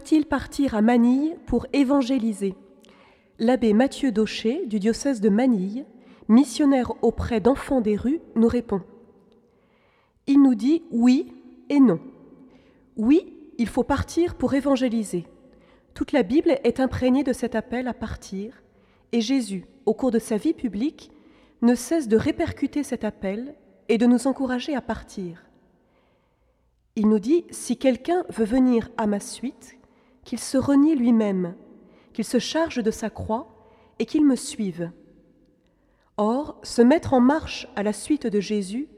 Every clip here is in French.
Faut-il partir à Manille pour évangéliser? L'abbé Mathieu Daucher, du diocèse de Manille, missionnaire auprès d'enfants des rues, nous répond. Il nous dit oui et non. Oui, il faut partir pour évangéliser. Toute la Bible est imprégnée de cet appel à partir, et Jésus, au cours de sa vie publique, ne cesse de répercuter cet appel et de nous encourager à partir. Il nous dit, si quelqu'un veut venir à ma suite, qu'il se renie lui-même, qu'il se charge de sa croix et qu'il me suive. Or, se mettre en marche à la suite de Jésus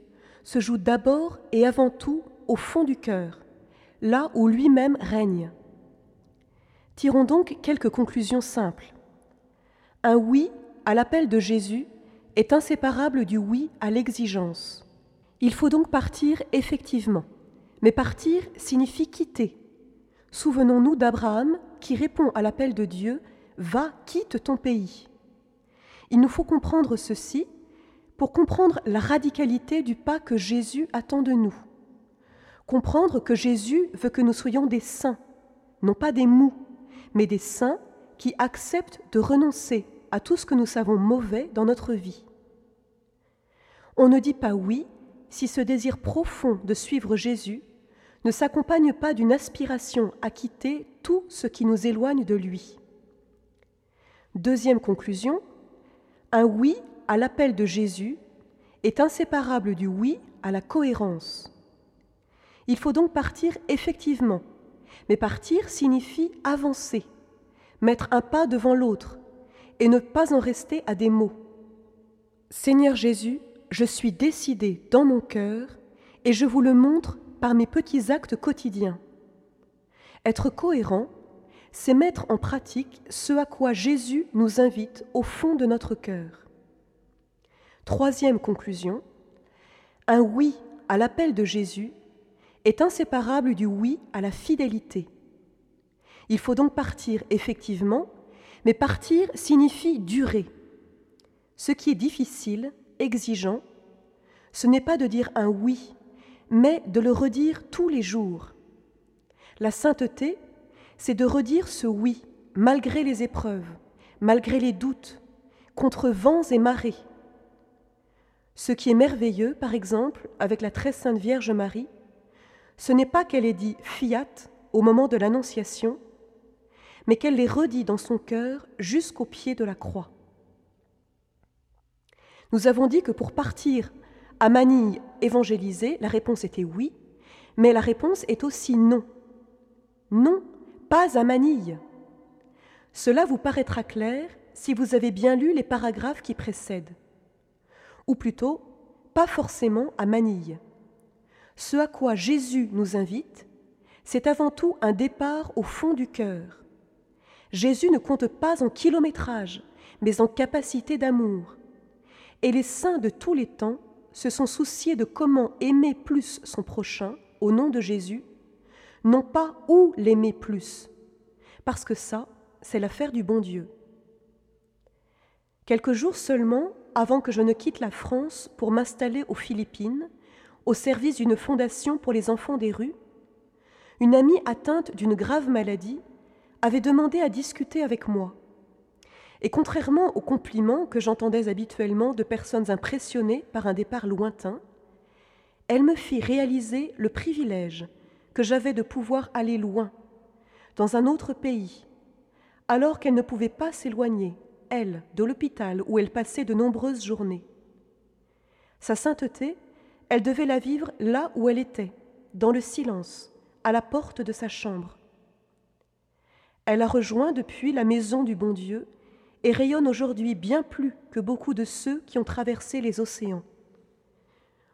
se joue d'abord et avant tout au fond du cœur, là où lui-même règne. Tirons donc quelques conclusions simples. Un oui à l'appel de Jésus est inséparable du oui à l'exigence. Il faut donc partir effectivement, mais partir signifie quitter. Souvenons-nous d'Abraham qui répond à l'appel de Dieu Va, quitte ton pays. Il nous faut comprendre ceci pour comprendre la radicalité du pas que Jésus attend de nous. Comprendre que Jésus veut que nous soyons des saints, non pas des mous, mais des saints qui acceptent de renoncer à tout ce que nous savons mauvais dans notre vie. On ne dit pas oui si ce désir profond de suivre Jésus ne s'accompagne pas d'une aspiration à quitter tout ce qui nous éloigne de lui. Deuxième conclusion, un oui à l'appel de Jésus est inséparable du oui à la cohérence. Il faut donc partir effectivement, mais partir signifie avancer, mettre un pas devant l'autre, et ne pas en rester à des mots. Seigneur Jésus, je suis décidé dans mon cœur, et je vous le montre par mes petits actes quotidiens. Être cohérent, c'est mettre en pratique ce à quoi Jésus nous invite au fond de notre cœur. Troisième conclusion, un oui à l'appel de Jésus est inséparable du oui à la fidélité. Il faut donc partir effectivement, mais partir signifie durer. Ce qui est difficile, exigeant, ce n'est pas de dire un oui, mais de le redire tous les jours. La sainteté, c'est de redire ce oui, malgré les épreuves, malgré les doutes, contre vents et marées. Ce qui est merveilleux, par exemple, avec la très sainte Vierge Marie, ce n'est pas qu'elle ait dit fiat au moment de l'Annonciation, mais qu'elle l'ait redit dans son cœur jusqu'au pied de la croix. Nous avons dit que pour partir à Manille évangéliser, la réponse était oui, mais la réponse est aussi non. Non, pas à Manille. Cela vous paraîtra clair si vous avez bien lu les paragraphes qui précèdent. Ou plutôt, pas forcément à Manille. Ce à quoi Jésus nous invite, c'est avant tout un départ au fond du cœur. Jésus ne compte pas en kilométrage, mais en capacité d'amour. Et les saints de tous les temps se sont souciés de comment aimer plus son prochain au nom de Jésus non pas où l'aimer plus, parce que ça, c'est l'affaire du bon Dieu. Quelques jours seulement avant que je ne quitte la France pour m'installer aux Philippines, au service d'une fondation pour les enfants des rues, une amie atteinte d'une grave maladie avait demandé à discuter avec moi. Et contrairement aux compliments que j'entendais habituellement de personnes impressionnées par un départ lointain, elle me fit réaliser le privilège que j'avais de pouvoir aller loin, dans un autre pays, alors qu'elle ne pouvait pas s'éloigner, elle, de l'hôpital où elle passait de nombreuses journées. Sa sainteté, elle devait la vivre là où elle était, dans le silence, à la porte de sa chambre. Elle a rejoint depuis la maison du bon Dieu et rayonne aujourd'hui bien plus que beaucoup de ceux qui ont traversé les océans.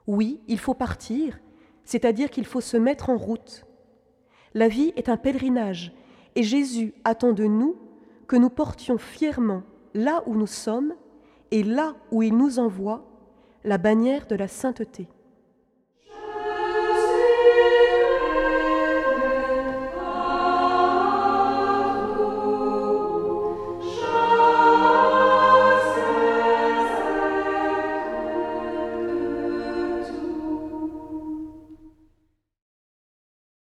Oui, il faut partir, c'est-à-dire qu'il faut se mettre en route. La vie est un pèlerinage, et Jésus attend de nous que nous portions fièrement là où nous sommes et là où il nous envoie la bannière de la sainteté.